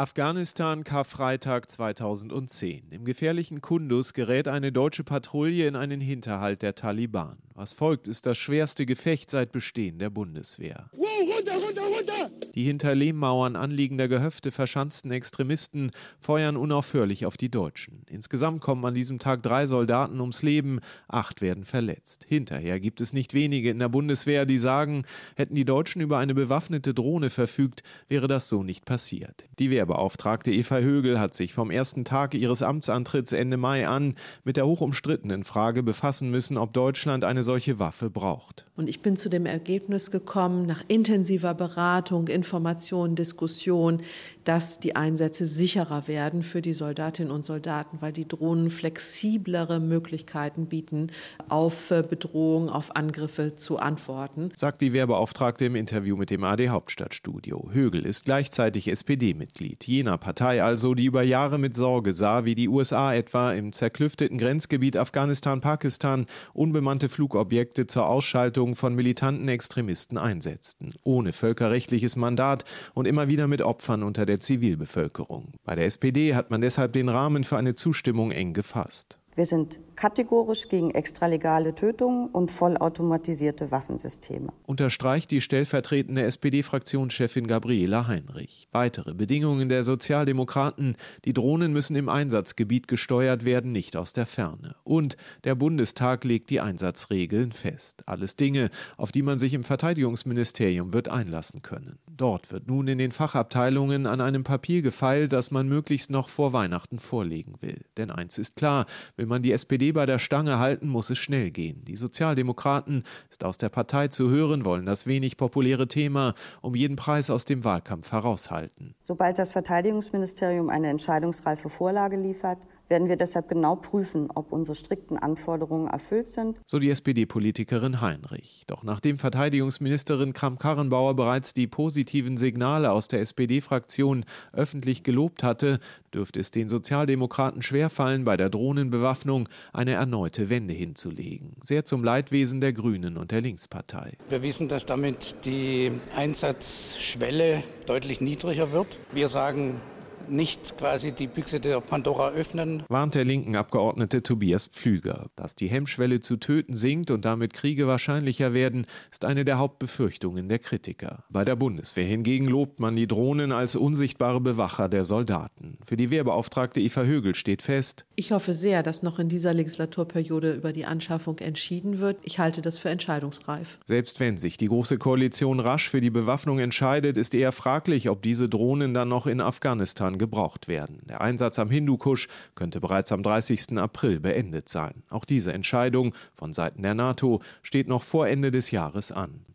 Afghanistan Karfreitag 2010. Im gefährlichen Kundus gerät eine deutsche Patrouille in einen Hinterhalt der Taliban. Was folgt, ist das schwerste Gefecht seit Bestehen der Bundeswehr. Die hinter Lehmmauern anliegender Gehöfte verschanzten Extremisten feuern unaufhörlich auf die Deutschen. Insgesamt kommen an diesem Tag drei Soldaten ums Leben, acht werden verletzt. Hinterher gibt es nicht wenige in der Bundeswehr, die sagen, hätten die Deutschen über eine bewaffnete Drohne verfügt, wäre das so nicht passiert. Die Wehrbeauftragte Eva Högel hat sich vom ersten Tag ihres Amtsantritts Ende Mai an mit der hochumstrittenen Frage befassen müssen, ob Deutschland eine solche Waffe braucht. Und ich bin zu dem Ergebnis gekommen, nach intensiver Beratung, Information, Diskussion, dass die Einsätze sicherer werden für die Soldatinnen und Soldaten, weil die Drohnen flexiblere Möglichkeiten bieten, auf äh, Bedrohungen, auf Angriffe zu antworten. Sagt die Wehrbeauftragte im Interview mit dem AD Hauptstadtstudio. Högel ist gleichzeitig SPD-Mitglied, jener Partei also, die über Jahre mit Sorge sah, wie die USA etwa im zerklüfteten Grenzgebiet Afghanistan-Pakistan unbemannte Flugobjekte Objekte zur Ausschaltung von militanten Extremisten einsetzten, ohne völkerrechtliches Mandat und immer wieder mit Opfern unter der Zivilbevölkerung. Bei der SPD hat man deshalb den Rahmen für eine Zustimmung eng gefasst. Wir sind kategorisch gegen extralegale Tötungen und vollautomatisierte Waffensysteme. Unterstreicht die stellvertretende SPD-Fraktionschefin Gabriela Heinrich. Weitere Bedingungen der Sozialdemokraten, die Drohnen müssen im Einsatzgebiet gesteuert werden, nicht aus der Ferne. Und der Bundestag legt die Einsatzregeln fest. Alles Dinge, auf die man sich im Verteidigungsministerium wird einlassen können. Dort wird nun in den Fachabteilungen an einem Papier gefeilt, das man möglichst noch vor Weihnachten vorlegen will. Denn eins ist klar, will man die SPD bei der Stange halten, muss es schnell gehen. Die Sozialdemokraten, ist aus der Partei zu hören, wollen das wenig populäre Thema um jeden Preis aus dem Wahlkampf heraushalten. Sobald das Verteidigungsministerium eine entscheidungsreife Vorlage liefert, werden wir deshalb genau prüfen, ob unsere strikten Anforderungen erfüllt sind. So die SPD-Politikerin Heinrich. Doch nachdem Verteidigungsministerin Kramp-Karrenbauer bereits die positiven Signale aus der SPD-Fraktion öffentlich gelobt hatte, dürfte es den Sozialdemokraten schwerfallen, bei der Drohnenbewaffnung eine erneute Wende hinzulegen. Sehr zum Leidwesen der Grünen und der Linkspartei. Wir wissen, dass damit die Einsatzschwelle deutlich niedriger wird. Wir sagen, nicht quasi die Büchse der Pandora öffnen. Warnt der linken Abgeordnete Tobias Pflüger. Dass die Hemmschwelle zu töten sinkt und damit Kriege wahrscheinlicher werden, ist eine der Hauptbefürchtungen der Kritiker. Bei der Bundeswehr hingegen lobt man die Drohnen als unsichtbare Bewacher der Soldaten. Für die Wehrbeauftragte Eva Högel steht fest. Ich hoffe sehr, dass noch in dieser Legislaturperiode über die Anschaffung entschieden wird. Ich halte das für entscheidungsreif. Selbst wenn sich die Große Koalition rasch für die Bewaffnung entscheidet, ist eher fraglich, ob diese Drohnen dann noch in Afghanistan gebraucht werden. Der Einsatz am Hindukusch könnte bereits am 30. April beendet sein. Auch diese Entscheidung von Seiten der NATO steht noch vor Ende des Jahres an.